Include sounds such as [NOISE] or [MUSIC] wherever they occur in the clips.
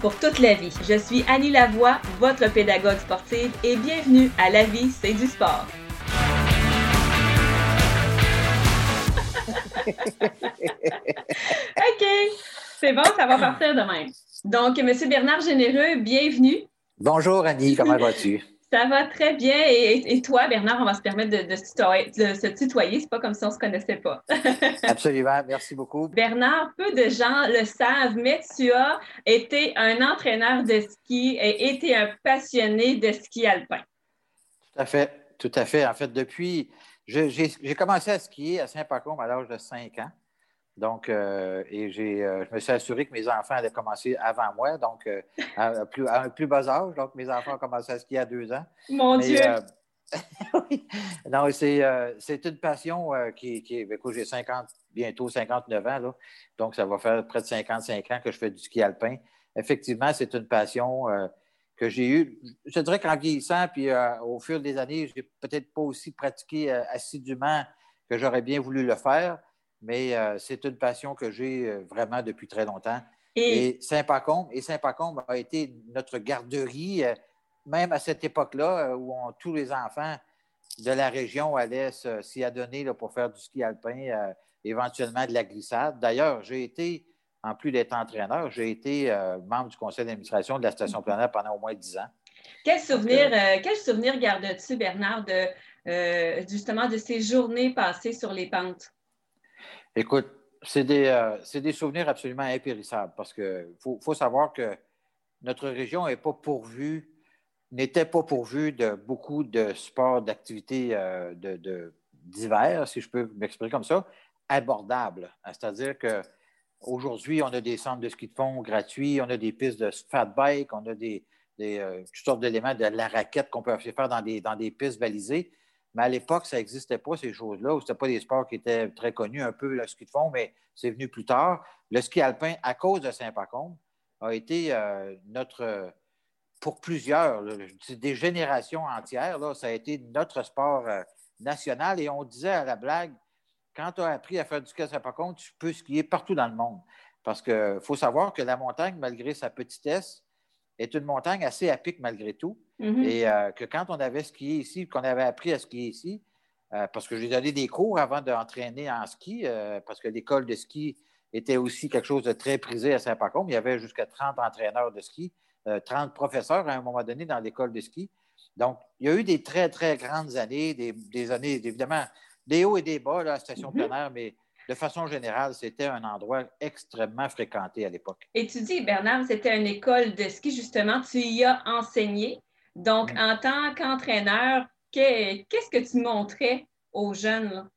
pour toute la vie. Je suis Annie Lavoie, votre pédagogue sportive, et bienvenue à La vie, c'est du sport. [LAUGHS] OK, c'est bon, ça va partir de même. Donc, M. Bernard Généreux, bienvenue. Bonjour Annie, comment vas-tu? Ça va très bien. Et, toi, Bernard, on va se permettre de, se tutoyer. C'est pas comme si on ne se connaissait pas. [LAUGHS] Absolument. Merci beaucoup. Bernard, peu de gens le savent, mais tu as été un entraîneur de ski et été un passionné de ski alpin. Tout à fait. Tout à fait. En fait, depuis, j'ai commencé à skier à Saint-Pacôme à l'âge de 5 ans. Donc, euh, et euh, je me suis assuré que mes enfants allaient commencer avant moi, donc euh, à, un plus bas âge. Donc, mes enfants ont commencé à skier à deux ans. Mon Dieu! [LAUGHS] oui. Non, c'est une passion qui, qui ben, écoute, j'ai 50, bientôt 59 ans, là, donc ça va faire près de 55 ans que je fais du ski alpin. Effectivement, c'est une passion que j'ai eue. Je dirais qu'en vieillissant, puis au fur des années, je n'ai peut-être pas aussi pratiqué assidûment que j'aurais bien voulu le faire mais euh, c'est une passion que j'ai euh, vraiment depuis très longtemps. Et, Saint-Pacombe, et Saint-Pacombe a été notre garderie, euh, même à cette époque-là, où tous les enfants de la région allaient s'y adonner pour faire du ski alpin, éventuellement de la glissade. D'ailleurs, j'ai été, en plus d'être entraîneur, j'ai été membre du conseil d'administration de la station planaire pendant au moins dix ans. Quel souvenir, quel souvenir gardes-tu, Bernard, de, justement de ces journées passées sur les pentes? Écoute, c'est des, euh, des, souvenirs absolument impérissables parce qu'il faut, savoir que notre région n'est pas pourvue, n'était pas pourvue de beaucoup de sports, d'activités euh, de, d'hiver, si je peux m'exprimer comme ça, abordables. C'est-à-dire qu'aujourd'hui, on a des centres de ski de fond gratuits, on a des pistes de fat bike, on a des, euh, toutes sortes d'éléments de la raquette qu'on peut faire dans des, dans des pistes balisées. Mais à l'époque, ça n'existait pas, ces choses-là. Ce pas des sports qui étaient très connus, un peu le ski de fond, mais c'est venu plus tard. Le ski alpin, à cause de Saint-Pacombe, a été euh, notre, pour plusieurs, des générations entières, là, ça a été notre sport euh, national. Et on disait à la blague, quand tu as appris à faire du ski à Saint-Pacombe, tu peux skier partout dans le monde. Parce qu'il faut savoir que la montagne, malgré sa petitesse, est une montagne assez à pic malgré tout. Mm-hmm. Et euh, que quand on avait skié ici, qu'on avait appris à skier ici, euh, parce que j'ai donné des cours avant d'entraîner en ski, euh, parce que l'école de ski était aussi quelque chose de très prisé à Saint-Pacôme. Il y avait jusqu'à 30 entraîneurs de ski, 30 professeurs à un moment donné dans l'école de ski. Donc, il y a eu des très, très grandes années, des, années, évidemment, des hauts et des bas à la station plein mais de façon générale, c'était un endroit extrêmement fréquenté à l'époque. Et tu dis, Bernard, c'était une école de ski, justement, tu y as enseigné. Donc, en tant qu'entraîneur, qu'est-ce que tu montrais aux jeunes?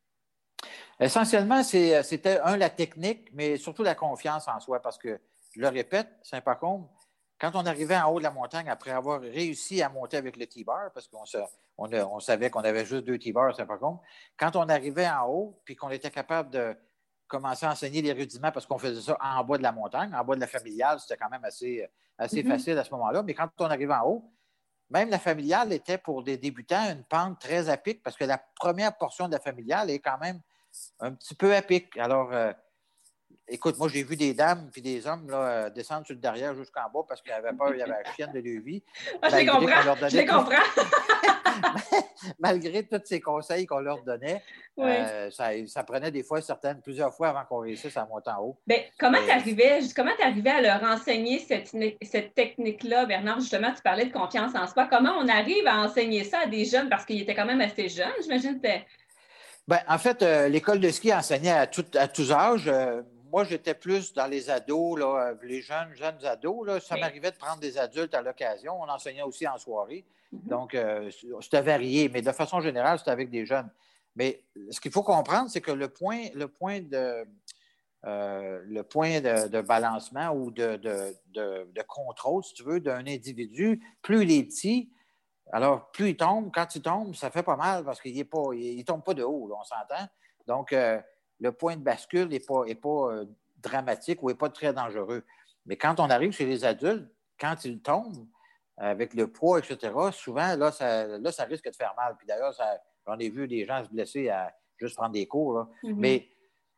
Essentiellement, c'était, un, la technique, mais surtout la confiance en soi, parce que, je le répète, Saint-Pacôme, quand on arrivait en haut de la montagne, après avoir réussi à monter avec le T-bar, parce qu'on on, savait qu'on avait juste deux T-bars à Saint-Pacôme, quand on arrivait en haut, puis qu'on était capable de commencer à enseigner les rudiments, parce qu'on faisait ça en bas de la montagne, en bas de la familiale, c'était quand même assez, assez mm-hmm. facile à ce moment-là, mais quand on arrivait en haut, même la familiale était pour des débutants une pente très à parce que la première portion de la familiale est quand même un petit peu à. Alors, euh, Écoute, moi, j'ai vu des dames puis des hommes là, euh, descendre sur le derrière jusqu'en bas parce qu'ils avaient peur, il y avait la chienne de Lévis. [LAUGHS] Ah, je les comprends. Je les comprends. [LAUGHS] malgré tous ces conseils qu'on leur donnait, euh, ça, prenait des fois, certaines, plusieurs fois avant qu'on réussisse à monter en haut. Bien, comment tu arrivais, arrivais à leur enseigner cette, cette technique-là, Bernard? Justement, tu parlais de confiance en soi. Comment on arrive à enseigner ça à des jeunes? Parce qu'ils étaient quand même assez jeunes, j'imagine? Ben, en fait, euh, l'école de ski enseignait à, à tous âges moi, j'étais plus dans les ados, là, les jeunes, jeunes ados. Là, ça m'arrivait de prendre des adultes à l'occasion. On enseignait aussi en soirée. Mm-hmm. Donc, euh, c'était varié, mais de façon générale, c'était avec des jeunes. Mais ce qu'il faut comprendre, c'est que le point, le point de, le point de, balancement ou de, de, contrôle, si tu veux, d'un individu, plus il est petit, alors plus il tombe, quand il tombe, ça fait pas mal parce qu'il ne tombe pas de haut, on s'entend. Donc, le point de bascule n'est pas, est pas dramatique ou n'est pas très dangereux. Mais quand on arrive chez les adultes, quand ils tombent, avec le poids, etc., souvent, là, ça, là, ça risque de faire mal. Puis d'ailleurs, j'en ai vu des gens se blesser à juste prendre des cours. Mm-hmm. Mais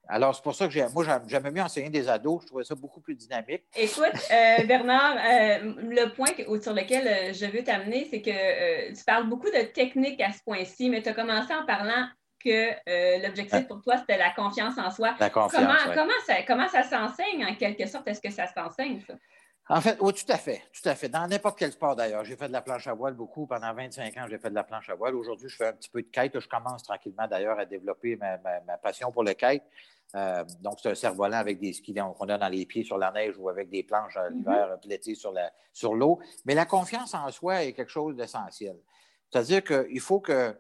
alors, c'est pour ça que moi, j'aimais mieux enseigner des ados. Je trouvais ça beaucoup plus dynamique. Écoute, euh, [LAUGHS] Bernard, euh, le point sur lequel euh, je veux t'amener, c'est que tu parles beaucoup de technique à ce point-ci, mais tu as commencé en parlant que l'objectif pour toi, c'était la confiance en soi. La confiance, comment, comment ça, comment ça s'enseigne en quelque sorte? Est-ce que ça s'enseigne, ça? En fait, oui, tout à fait. Tout à fait. Dans n'importe quel sport, d'ailleurs. J'ai fait de la planche à voile beaucoup. Pendant 25 ans, j'ai fait de la planche à voile. Aujourd'hui, je fais un petit peu de kite. Je commence tranquillement, d'ailleurs, à développer ma, passion pour le kite. Euh, donc, c'est un cerf-volant avec des skis qu'on a dans les pieds sur la neige ou avec des planches à l'hiver mm sur l'eau. Mais la confiance en soi est quelque chose d'essentiel. C'est-à-dire qu'il faut que,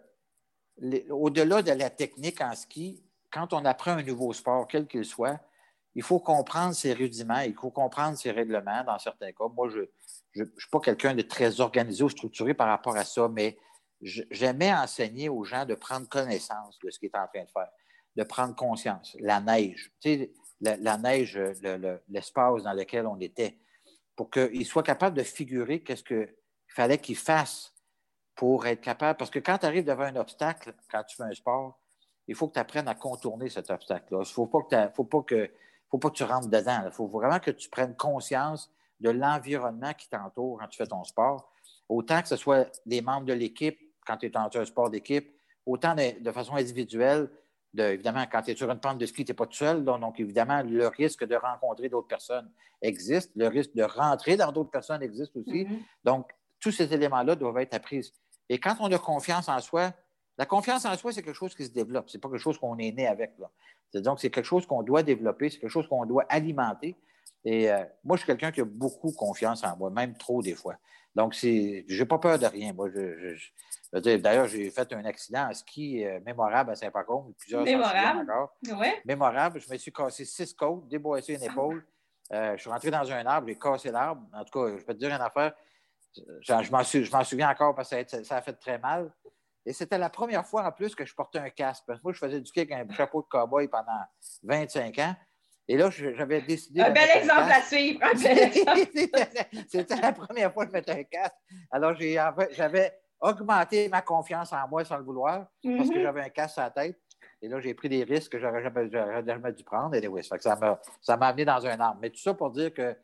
au-delà de la technique en ski, quand on apprend un nouveau sport, quel qu'il soit, il faut comprendre ses rudiments, il faut comprendre ses règlements dans certains cas. Moi, je ne suis pas quelqu'un de très organisé ou structuré par rapport à ça, mais j'aimais enseigner aux gens de prendre connaissance de ce qu'ils est en train de faire, de prendre conscience. La neige, tu la, neige, l'espace dans lequel on était, pour qu'ils soient capables de figurer qu'est-ce qu'il fallait qu'ils fassent pour être capable. Parce que quand tu arrives devant un obstacle, quand tu fais un sport, il faut que tu apprennes à contourner cet obstacle-là. Il ne faut pas que ne faut pas que tu rentres dedans. Il faut vraiment que tu prennes conscience de l'environnement qui t'entoure quand tu fais ton sport. Autant que ce soit des membres de l'équipe quand tu es dans un sport d'équipe, autant de, façon individuelle. évidemment, quand tu es sur une pente de ski, tu n'es pas tout seul. Donc, évidemment, le risque de rencontrer d'autres personnes existe. Le risque de rentrer dans d'autres personnes existe aussi. Mm-hmm. Donc, tous ces éléments-là doivent être appris. Et quand on a confiance en soi, la confiance en soi, c'est quelque chose qui se développe. Ce n'est pas quelque chose qu'on est né avec. Là. Donc, c'est quelque chose qu'on doit développer, c'est quelque chose qu'on doit alimenter. Et euh, moi, je suis quelqu'un qui a beaucoup confiance en moi, même trop des fois. Donc, je n'ai pas peur de rien. Moi, D'ailleurs, j'ai fait un accident en ski euh, mémorable à Saint-Pacôme, plusieurs Mémorable? Mémorable. Je me suis cassé six côtes, déboissé une épaule. Euh, je suis rentré dans un arbre, j'ai cassé l'arbre. En tout cas, je peux te dire une affaire. Je, m'en souviens encore parce que ça a fait très mal. Et c'était la première fois en plus que je portais un casque. Parce que moi, je faisais du ski avec un chapeau de cow-boy pendant 25 ans. Et là, j'avais décidé. Un bel exemple à [LAUGHS] suivre. c'était la première fois que je mettais un casque. Alors, j'avais augmenté ma confiance en moi sans le vouloir parce que mm-hmm. j'avais un casque à la tête. Et là, j'ai pris des risques que j'aurais jamais, jamais, dû prendre. Et ça m'a amené dans un arbre. Mais tout ça pour dire que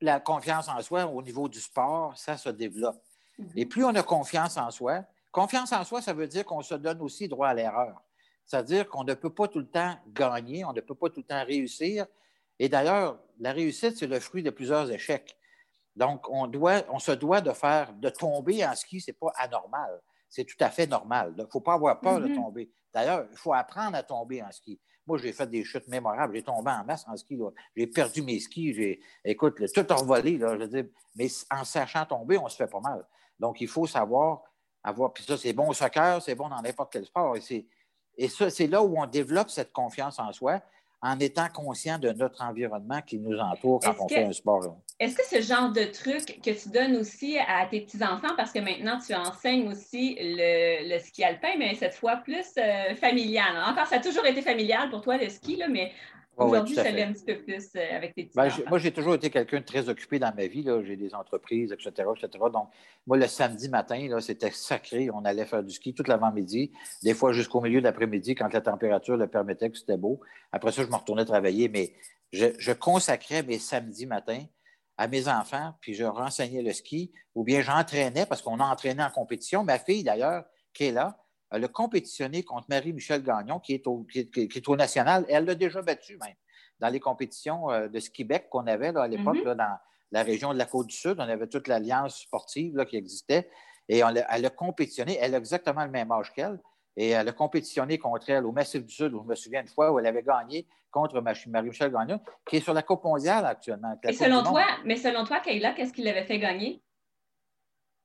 la confiance en soi au niveau du sport, ça se développe. Et plus on a confiance en soi, confiance en soi, ça veut dire qu'on se donne aussi droit à l'erreur. C'est-à-dire qu'on ne peut pas tout le temps gagner, on ne peut pas tout le temps réussir. Et d'ailleurs, la réussite, c'est le fruit de plusieurs échecs. Donc, on, doit, on se doit de faire, de tomber en ski, ce n'est pas anormal. C'est tout à fait normal. Il ne faut pas avoir peur de mm-hmm. tomber. D'ailleurs, il faut apprendre à tomber en ski. Moi, j'ai fait des chutes mémorables. J'ai tombé en masse en ski. J'ai perdu mes skis. J'ai, écoute, tout envolé. Là, mais en sachant tomber, on se fait pas mal. Donc, il faut savoir avoir. Puis ça, c'est bon au soccer, c'est bon dans n'importe quel sport. Et, et ça, c'est là où on développe cette confiance en soi en étant conscient de notre environnement qui nous entoure quand on fait un sport. Est-ce que ce genre de truc que tu donnes aussi à tes petits-enfants, parce que maintenant tu enseignes aussi le, ski alpin, mais cette fois plus euh, familial. Encore, ça a toujours été familial pour toi le ski, là, mais Aujourd'hui, ça l'est un petit peu plus euh, avec tes petits ben, Moi, j'ai toujours été quelqu'un de très occupé dans ma vie. J'ai des entreprises, etc., etc. Donc, moi, le samedi matin, c'était sacré. On allait faire du ski toute l'avant-midi, des fois jusqu'au milieu de l'après-midi quand la température le permettait, que c'était beau. Après ça, je me retournais travailler, mais je, consacrais mes samedis matins à mes enfants, puis je renseignais le ski, ou bien j'entraînais, parce qu'on a entraîné en compétition. Ma fille, d'ailleurs, qui est là, elle a compétitionné contre Marie-Michel Gagnon, qui est, au, qui, au national. elle l'a déjà battu même dans les compétitions euh, de ski bec qu'on avait à l'époque mm-hmm. dans la région de la Côte-du-Sud. On avait toute l'alliance sportive qui existait. Et elle a compétitionné. Elle a exactement le même âge qu'elle. Et elle a compétitionné contre elle au Massif du Sud, où je me souviens une fois où elle avait gagné contre Marie-Michel Gagnon, qui est sur la Coupe mondiale actuellement. Et selon toi, mais selon toi, Kayla, qu'est-ce qui l'avait fait gagner?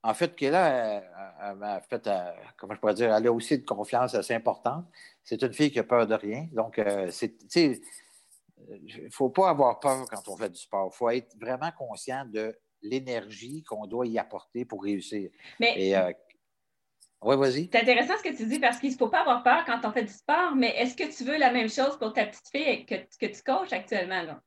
En fait, qui est là, elle, fait, comment je pourrais dire, elle a aussi une confiance assez importante. C'est une fille qui a peur de rien. Donc, c'est, il ne faut pas avoir peur quand on fait du sport. Il faut être vraiment conscient de l'énergie qu'on doit y apporter pour réussir. Mais, euh, oui, vas-y. C'est intéressant ce que tu dis parce qu'il ne faut pas avoir peur quand on fait du sport, mais est-ce que tu veux la même chose pour ta petite fille que, que tu coaches actuellement? Là?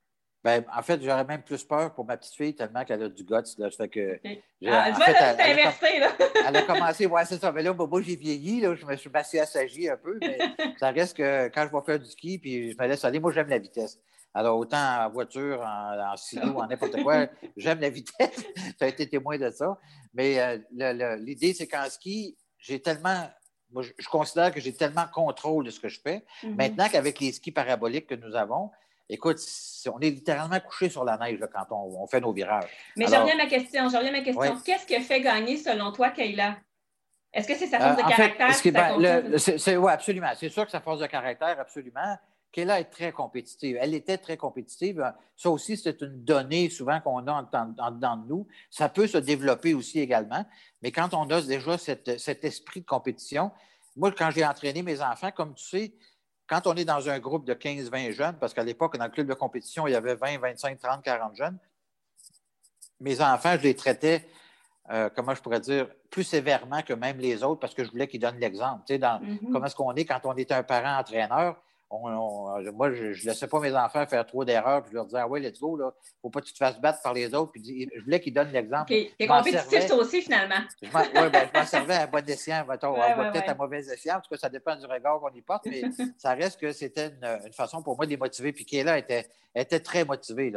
Ben, en fait, j'aurais même plus peur pour ma petite fille tellement qu'elle a du guts. Là. Fait que, ah, c'est inversé. Là. [LAUGHS] elle a commencé, ouais, c'est ça. Mais là, moi, j'ai vieilli. Là, je me suis assez assagi un peu, mais [LAUGHS] ça reste que quand je vais faire du ski puis je me laisse aller, moi, j'aime la vitesse. Alors, autant en voiture, en, en silo, en n'importe quoi, [LAUGHS] j'aime la vitesse. tu as été témoin de ça. Mais euh, l'idée, c'est qu'en ski, j'ai tellement moi, je, considère que j'ai tellement contrôle de ce que je fais. Mm-hmm. Maintenant qu'avec les skis paraboliques que nous avons, Écoute, on est littéralement couché sur la neige quand on, fait nos virages. Mais je reviens à ma question. Je reviens à ma question. Qu'est-ce que fait gagner, selon toi, Kayla? Est-ce que c'est sa force de euh, caractère? oui, absolument. C'est sûr que sa force de caractère, absolument. Kayla est très compétitive. Elle était très compétitive. Ça aussi, c'est une donnée souvent qu'on a en, dedans de nous. Ça peut se développer aussi également. Mais quand on a déjà cet esprit de compétition, moi, quand j'ai entraîné mes enfants, comme tu sais, quand on est dans un groupe de 15-20 jeunes, parce qu'à l'époque, dans le club de compétition, il y avait 20, 25, 30, 40 jeunes, mes enfants, je les traitais, euh, comment je pourrais dire, plus sévèrement que même les autres parce que je voulais qu'ils donnent l'exemple. Tu sais, dans, mm-hmm. Comment est-ce qu'on est quand on est un parent entraîneur? Moi, je ne laissais pas mes enfants faire trop d'erreurs, puis je leur disais, ah ouais, let's go, là, faut pas que tu te fasses battre par les autres. Puis je voulais qu'ils donnent l'exemple. Okay. Tu es compétitif, toi aussi, finalement. Oui, ben, je m'en servais à bon escient, peut-être à mauvais escient, en tout cas, ça dépend du regard qu'on y porte, mais [LAUGHS] ça reste que c'était une, façon pour moi de les motiver. Puis Kayla était, était très motivée.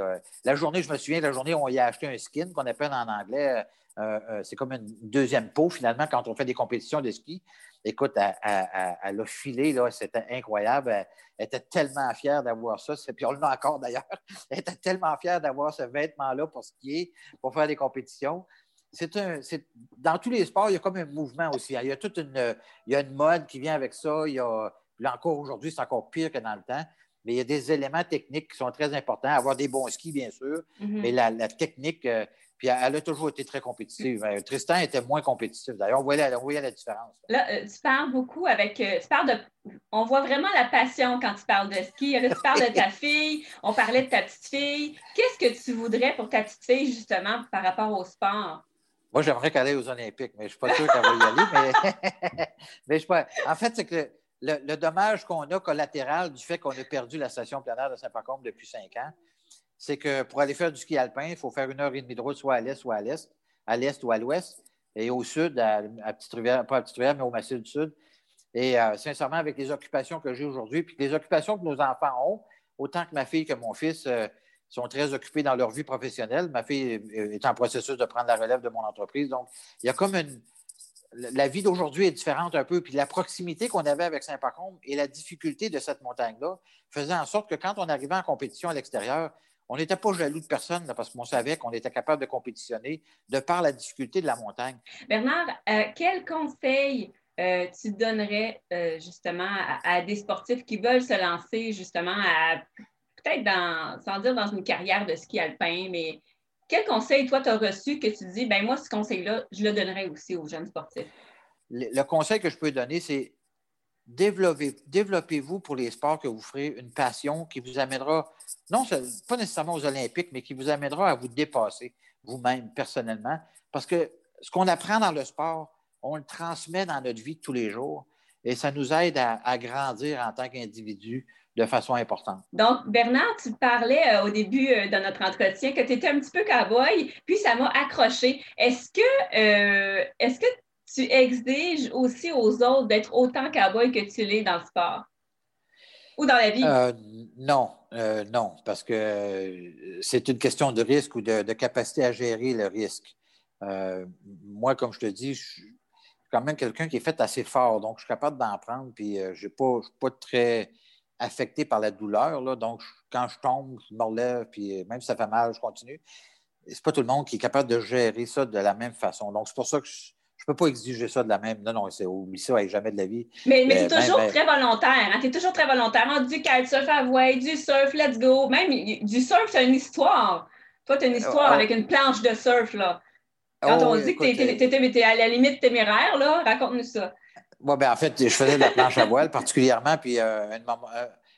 La journée, je me souviens, la journée où on y a acheté un skin qu'on appelle en anglais, euh, euh, c'est comme une deuxième peau, finalement, quand on fait des compétitions de ski. Écoute, elle, a filé, c'était incroyable. Elle, était tellement fière d'avoir ça. Puis on l'a encore d'ailleurs. [LAUGHS] Elle était tellement fière d'avoir ce vêtement-là pour skier, pour faire des compétitions. C'est un, dans tous les sports, il y a comme un mouvement aussi. Hein. Il y a toute une, il y a une mode qui vient avec ça. Il y a, là encore aujourd'hui, c'est encore pire que dans le temps. Mais il y a des éléments techniques qui sont très importants. Avoir des bons skis, bien sûr, mm-hmm. mais la, technique, euh, puis elle a toujours été très compétitive. Euh, Tristan était moins compétitif. D'ailleurs, on voyait, la différence. Là, euh, tu parles beaucoup avec. Euh, tu parles de. On voit vraiment la passion quand tu parles de ski. Là, tu parles de ta [LAUGHS] fille. On parlait de ta petite fille. Qu'est-ce que tu voudrais pour ta petite fille, justement, par rapport au sport? Moi, j'aimerais qu'elle aille aux Olympiques, mais je ne suis pas sûr qu'elle va y aller. Mais, [LAUGHS] mais je pas... En fait, c'est que le, dommage qu'on a collatéral du fait qu'on a perdu la station planaire de Saint-Pacôme depuis cinq ans, c'est que pour aller faire du ski alpin, il faut faire une heure et demie de route soit à l'est, soit à l'est, à l'est ou à l'ouest, et au sud, à, Petite-Rivière, pas à Petite-Rivière, mais au Massif du Sud. Et euh, sincèrement, avec les occupations que j'ai aujourd'hui, puis les occupations que nos enfants ont, autant que ma fille que mon fils euh, sont très occupés dans leur vie professionnelle. Ma fille est en processus de prendre la relève de mon entreprise. Donc, il y a comme une. La vie d'aujourd'hui est différente un peu. Puis la proximité qu'on avait avec Saint-Pacôme et la difficulté de cette montagne-là faisait en sorte que quand on arrivait en compétition à l'extérieur, on n'était pas jaloux de personne parce qu'on savait qu'on était capable de compétitionner de par la difficulté de la montagne. Bernard, euh, quel conseil euh, tu donnerais euh, justement à, des sportifs qui veulent se lancer justement à peut-être dans, sans dire dans une carrière de ski alpin, mais quel conseil toi tu as reçu que tu dis, ben moi ce conseil-là, je le donnerais aussi aux jeunes sportifs? le conseil que je peux donner, c'est développez-vous pour les sports que vous ferez une passion qui vous amènera, non pas nécessairement aux Olympiques, mais qui vous amènera à vous dépasser vous-même personnellement. Parce que ce qu'on apprend dans le sport, on le transmet dans notre vie de tous les jours et ça nous aide à, grandir en tant qu'individu de façon importante. Donc, Bernard, tu parlais euh, au début euh, de notre entretien que tu étais un petit peu cowboy, puis ça m'a accroché. Est-ce que, euh, est-ce que tu exiges aussi aux autres d'être autant cowboy que tu l'es dans le sport? Ou dans la vie? Euh, non, euh, non, parce que c'est une question de risque ou de, capacité à gérer le risque. Euh, moi, comme je te dis, je suis quand même quelqu'un qui est fait assez fort, donc je suis capable d'en prendre, puis je ne suis pas très affecté par la douleur. Donc, quand je tombe, je me relève, puis même si ça fait mal, je continue. C'est pas tout le monde qui est capable de gérer ça de la même façon. Donc, c'est pour ça que je, peux pas exiger ça de la même. Non, non, c'est oublie ça, jamais de la vie. Mais, mais tu es toujours très volontaire. Hein? Tu es toujours très volontaire. du kitesurf à voile, du surf, let's go. Même du surf, c'est une histoire. Toi, tu as une histoire avec une planche de surf, là. Quand on dit que tu étais à la limite téméraire, là, raconte-nous ça. Oui, ben en fait, je faisais de la planche à voile particulièrement, puis euh,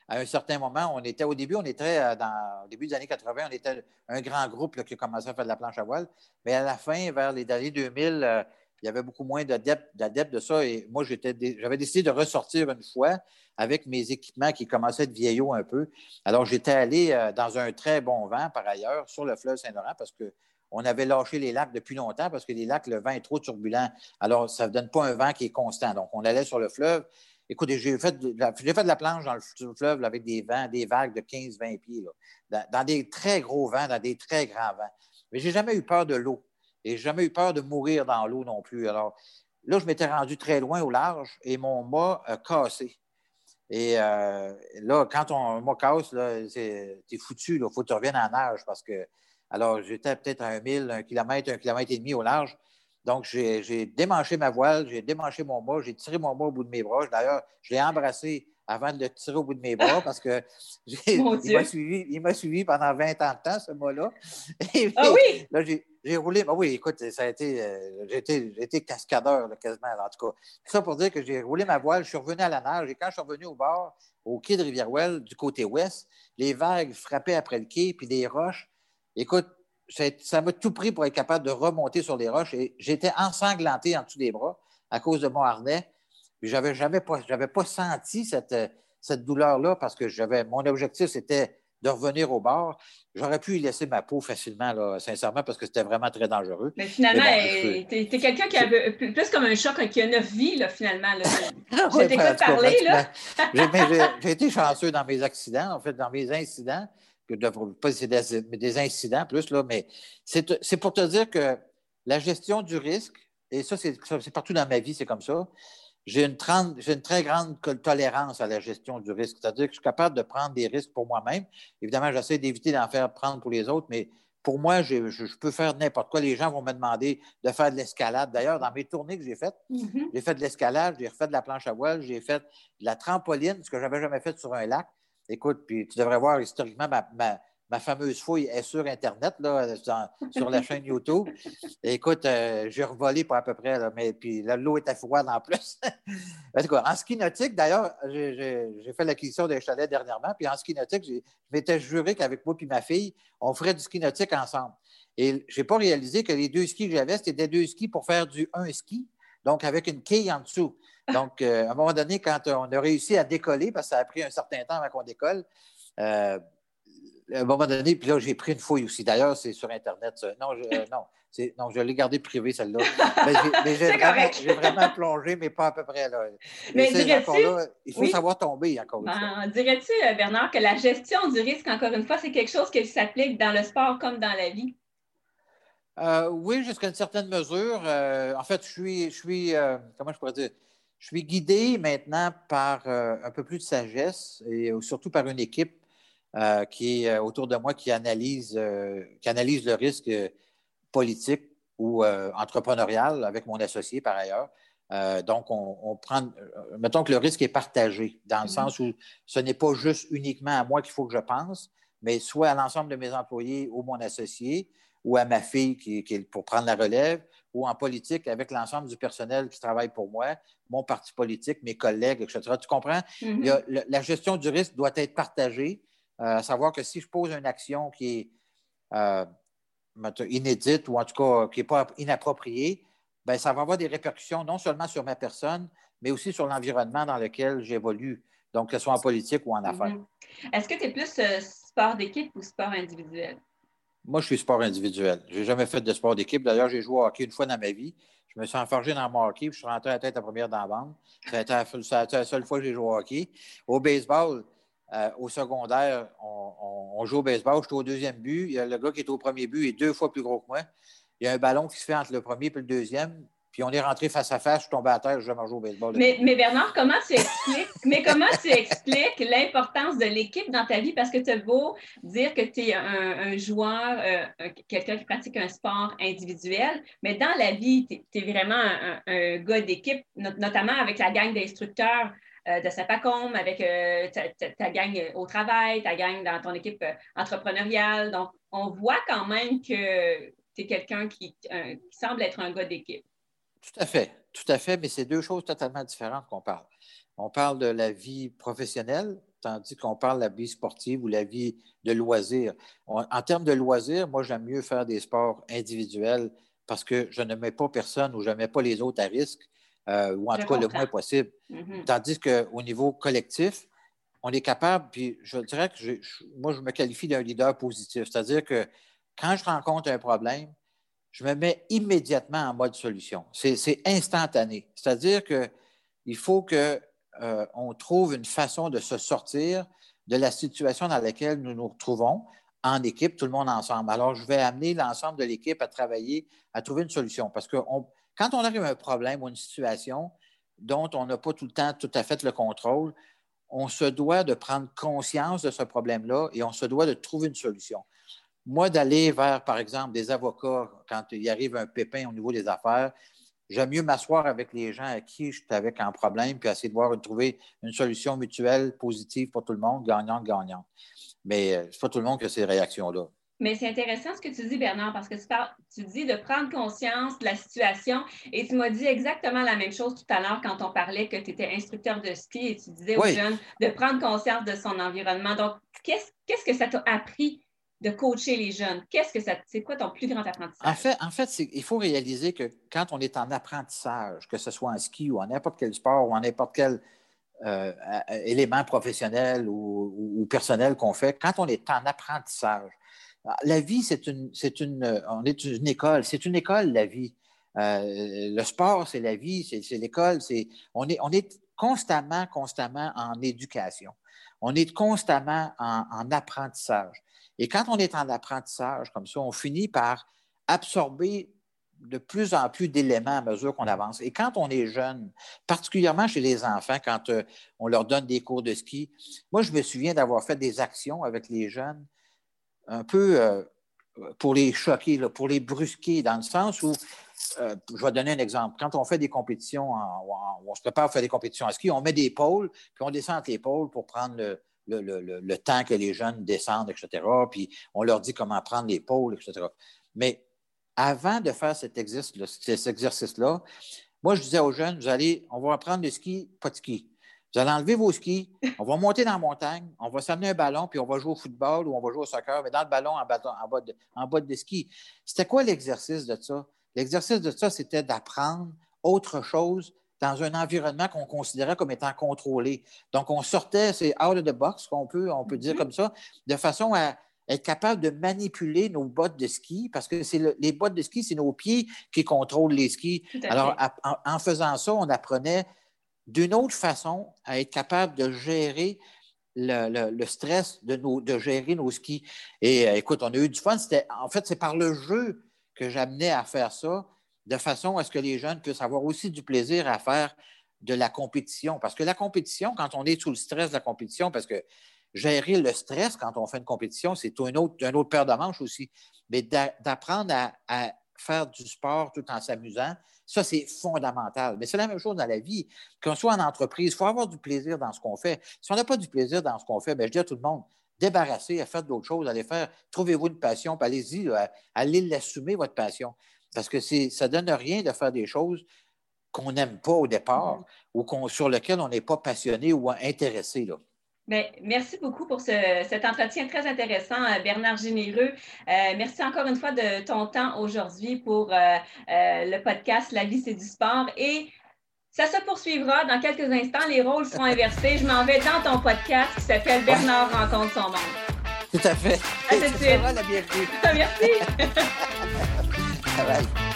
à un certain moment, on était, au début, on était dans, au début des années 80, on était un grand groupe qui a commencé à faire de la planche à voile, mais à la fin, vers les années 2000, il y avait beaucoup moins d'adeptes de ça. Et moi, j'avais décidé de ressortir une fois avec mes équipements qui commençaient à être vieillots un peu. Alors, j'étais allé euh, dans un très bon vent, par ailleurs, sur le fleuve Saint-Laurent, parce qu'on avait lâché les lacs depuis longtemps, parce que les lacs, le vent est trop turbulent. Alors, ça ne donne pas un vent qui est constant. Donc, on allait sur le fleuve. Écoutez, j'ai fait, de la, fait de la planche dans le fleuve avec des vents, des vagues de 15-20 pieds, dans, des très gros vents, dans des très grands vents. Mais je n'ai jamais eu peur de l'eau. Et jamais eu peur de mourir dans l'eau non plus. Alors là, je m'étais rendu très loin au large et mon mât a cassé. Et euh, là, quand on mât casse, c'est foutu. Il faut que tu reviennes en nage parce que. Alors, j'étais peut-être à un mille, un kilomètre, un kilomètre et demi au large. Donc, j'ai démanché ma voile, j'ai démanché mon mât, j'ai tiré mon mât au bout de mes bras. D'ailleurs, je l'ai embrassé avant de le tirer au bout de mes bras parce que [LAUGHS] il m'a suivi, suivi, pendant 20 ans de temps, ce mot-là. [LAUGHS] Ah oui? Là, j'ai roulé. Ben oui, écoute, ça a été. Euh, j'ai été, cascadeur, quasiment, en tout cas. Ça pour dire que j'ai roulé ma voile, je suis revenu à la nage et quand je suis revenu au bord, au quai de Rivière-Ouelle, du côté ouest, les vagues frappaient après le quai, puis des roches. Écoute, ça m'a tout pris pour être capable de remonter sur les roches et j'étais ensanglanté en dessous des bras à cause de mon harnais. Je n'avais jamais pas, pas senti cette, cette douleur-là parce que j'avais mon objectif, c'était de revenir au bord. J'aurais pu y laisser ma peau facilement, là, sincèrement, parce que c'était vraiment très dangereux. Mais finalement, tu es, quelqu'un qui a plus comme un choc qui a neuf vies, là, finalement. Là. [LAUGHS] Je t'écoute parler. là. J'ai été chanceux dans mes accidents, en fait, dans mes incidents. Pas des, des incidents plus, là, mais c'est pour te dire que la gestion du risque, et ça, c'est partout dans ma vie, c'est comme ça j'ai une, une, très grande tolérance à la gestion du risque. C'est-à-dire que je suis capable de prendre des risques pour moi-même. Évidemment, j'essaie d'éviter d'en faire prendre pour les autres, mais pour moi, je, peux faire n'importe quoi. Les gens vont me demander de faire de l'escalade. D'ailleurs, dans mes tournées que j'ai faites, mm-hmm. j'ai fait de l'escalade, j'ai refait de la planche à voile, j'ai fait de la trampoline, ce que je n'avais jamais fait sur un lac. Écoute, puis tu devrais voir historiquement ma, ma fameuse fouille est sur Internet, là, sur la chaîne YouTube. écoute, euh, j'ai revolé pour à peu près, mais puis l'eau était froide en plus. [LAUGHS] en, tout en ski nautique, d'ailleurs, j'ai fait l'acquisition d'un chalet dernièrement, puis en ski nautique, je m'étais juré qu'avec moi et ma fille, on ferait du ski nautique ensemble. Et je n'ai pas réalisé que les deux skis que j'avais, c'était deux skis pour faire du un ski, donc avec une quille en dessous. Donc, euh, à un moment donné, quand on a réussi à décoller, parce que ça a pris un certain temps avant qu'on décolle, euh, à un moment donné, puis là, j'ai pris une fouille aussi. D'ailleurs, c'est sur Internet. Non, je, euh, non, non, je l'ai gardé privé, celle-là. Mais j'ai vraiment, vraiment, plongé, mais pas à peu près. Là. Mais, dirais-tu... il faut savoir tomber encore une fois. Dirais-tu, euh, Bernard, que la gestion du risque, encore une fois, c'est quelque chose qui s'applique dans le sport comme dans la vie? Euh, oui, jusqu'à une certaine mesure. en fait, je suis, je suis comment je pourrais dire, je suis guidé maintenant par un peu plus de sagesse et surtout par une équipe euh, qui est euh, autour de moi qui analyse, euh, qui analyse le risque politique ou entrepreneurial avec mon associé par ailleurs. donc, on, prend, mettons que le risque est partagé, dans le mm-hmm. sens où ce n'est pas juste uniquement à moi qu'il faut que je pense, mais soit à l'ensemble de mes employés ou mon associé, ou à ma fille qui, pour prendre la relève, ou en politique avec l'ensemble du personnel qui travaille pour moi, mon parti politique, mes collègues, etc. Tu comprends? Mm-hmm. la gestion du risque doit être partagée à savoir que si je pose une action qui est euh, inédite ou en tout cas qui n'est pas inappropriée, ben, ça va avoir des répercussions non seulement sur ma personne, mais aussi sur l'environnement dans lequel j'évolue, donc que ce soit en politique ou en affaires. Mm-hmm. Est-ce que tu es plus euh, sport d'équipe ou sport individuel? Moi, je suis sport individuel. Je n'ai jamais fait de sport d'équipe. D'ailleurs, j'ai joué au hockey une fois dans ma vie. Je me suis enfargé dans mon hockey, puis je suis rentré à la tête à première dans la bande. Ça a été la, seule fois que j'ai joué au hockey. Au baseball, euh, au secondaire, on, joue au baseball. Je suis au deuxième but. Il y a le gars qui est au premier but est deux fois plus gros que moi. Il y a un ballon qui se fait entre le premier et le deuxième. Puis on est rentré face à face, je suis tombé à terre, je jamais joué au baseball. Mais, Bernard, comment tu expliques, [LAUGHS] mais comment tu expliques l'importance de l'équipe dans ta vie? Parce que tu as dire que tu es un, joueur, euh, quelqu'un qui pratique un sport individuel, mais dans la vie, tu es, vraiment un, un gars d'équipe, notamment avec la gang d'instructeurs. Euh, de Sapacom, avec euh, ta, gang au travail, ta gang dans ton équipe euh, entrepreneuriale. Donc, on voit quand même que tu tu es quelqu'un qui, semble être un gars d'équipe. Tout à fait, tout à fait, mais c'est deux choses totalement différentes qu'on parle. On parle de la vie professionnelle, tandis qu'on parle de la vie sportive ou la vie de loisirs. en termes de loisirs, moi, j'aime mieux faire des sports individuels parce que je ne mets pas personne ou je ne mets pas les autres à risque, euh, ou en tout cas le moins possible. Mm-hmm. Tandis qu'au niveau collectif, on est capable, puis je dirais que moi, je me qualifie d'un leader positif. C'est-à-dire que quand je rencontre un problème, je me mets immédiatement en mode solution. C'est instantané. C'est-à-dire qu'il faut qu'on euh, trouve une façon de se sortir de la situation dans laquelle nous nous retrouvons en équipe, tout le monde ensemble. Alors, je vais amener l'ensemble de l'équipe à travailler, à trouver une solution. Parce que quand on arrive à un problème ou une situation dont on n'a pas tout le temps tout à fait le contrôle, on se doit de prendre conscience de ce problème-là et on se doit de trouver une solution. Moi, d'aller vers, par exemple, des avocats quand il arrive un pépin au niveau des affaires, j'aime mieux m'asseoir avec les gens à qui je suis avec un problème puis essayer de voir trouver une solution mutuelle positive pour tout le monde, gagnant-gagnant. Mais ce euh, c'est pas tout le monde qui a ces réactions-là. Mais c'est intéressant ce que tu dis, Bernard, parce que tu, parles, tu dis de prendre conscience de la situation et tu m'as dit exactement la même chose tout à l'heure quand on parlait que tu étais instructeur de ski et tu disais aux jeunes de prendre conscience de son environnement. Donc, qu'est-ce que ça t'a appris de coacher les jeunes? Qu'est-ce que ça, c'est quoi ton plus grand apprentissage? En fait, en fait il faut réaliser que quand on est en apprentissage, que ce soit en ski ou en n'importe quel sport ou en n'importe quel euh, élément professionnel ou, personnel qu'on fait, quand on est en apprentissage, la vie, c'est une, c'est une, on est une école, c'est une école, la vie. Euh, le sport, c'est la vie, c'est, l'école, c'est, on, est, on est constamment, constamment en éducation. On est constamment en, en apprentissage. Et quand on est en apprentissage comme ça, on finit par absorber de plus en plus d'éléments à mesure qu'on avance. Et quand on est jeune, particulièrement chez les enfants, quand euh, on leur donne des cours de ski, moi, je me souviens d'avoir fait des actions avec les jeunes un peu euh, pour les choquer, pour les brusquer, dans le sens où, euh, je vais donner un exemple. Quand on fait des compétitions, on se prépare à faire des compétitions à ski, on met des pôles, puis on descend les pôles pour prendre le, le, temps que les jeunes descendent, etc. Puis on leur dit comment prendre les pôles, etc. Mais avant de faire cet exercice-là, moi, je disais aux jeunes, vous allez, on va apprendre le ski, pas de ski. Vous allez enlever vos skis, on va monter dans la montagne, on va s'amener un ballon, puis on va jouer au football ou on va jouer au soccer, mais dans le ballon en, bas, de, en bas de ski. C'était quoi l'exercice de ça? L'exercice de ça, c'était d'apprendre autre chose dans un environnement qu'on considérait comme étant contrôlé. Donc, on sortait, c'est out of the box, qu'on peut, on peut dire mm-hmm. comme ça, de façon à être capable de manipuler nos bottes de ski, parce que c'est les bottes de ski, c'est nos pieds qui contrôlent les skis. Alors, en, faisant ça, on apprenait d'une autre façon à être capable de gérer le, stress, de, nos, gérer nos skis. Et euh, écoute, on a eu du fun. En fait, c'est par le jeu que j'amenais à faire ça, de façon à ce que les jeunes puissent avoir aussi du plaisir à faire de la compétition. Parce que la compétition, quand on est sous le stress de la compétition, parce que gérer le stress quand on fait une compétition, c'est un autre, un autre paire de manches aussi. Mais d'apprendre à, faire du sport tout en s'amusant, ça, c'est fondamental. Mais c'est la même chose dans la vie. Qu'on soit en entreprise, il faut avoir du plaisir dans ce qu'on fait. Si on n'a pas du plaisir dans ce qu'on fait, bien, je dis à tout le monde, débarrassez, faites d'autres choses, allez faire, trouvez-vous une passion, puis allez-y, allez l'assumer, votre passion. Parce que ça ne donne rien de faire des choses qu'on n'aime pas au départ mm-hmm. ou sur lesquelles on n'est pas passionné ou intéressé. Là. Bien, merci beaucoup pour cet entretien très intéressant, euh, Bernard Généreux. Euh, merci encore une fois de ton temps aujourd'hui pour euh, le podcast La vie, c'est du sport. Et ça se poursuivra dans quelques instants. Les rôles seront inversés. Je m'en vais dans ton podcast qui s'appelle Bernard rencontre son monde. Tout à fait. À tout de suite. la bienvenue. [LAUGHS] Merci. [LAUGHS] Bye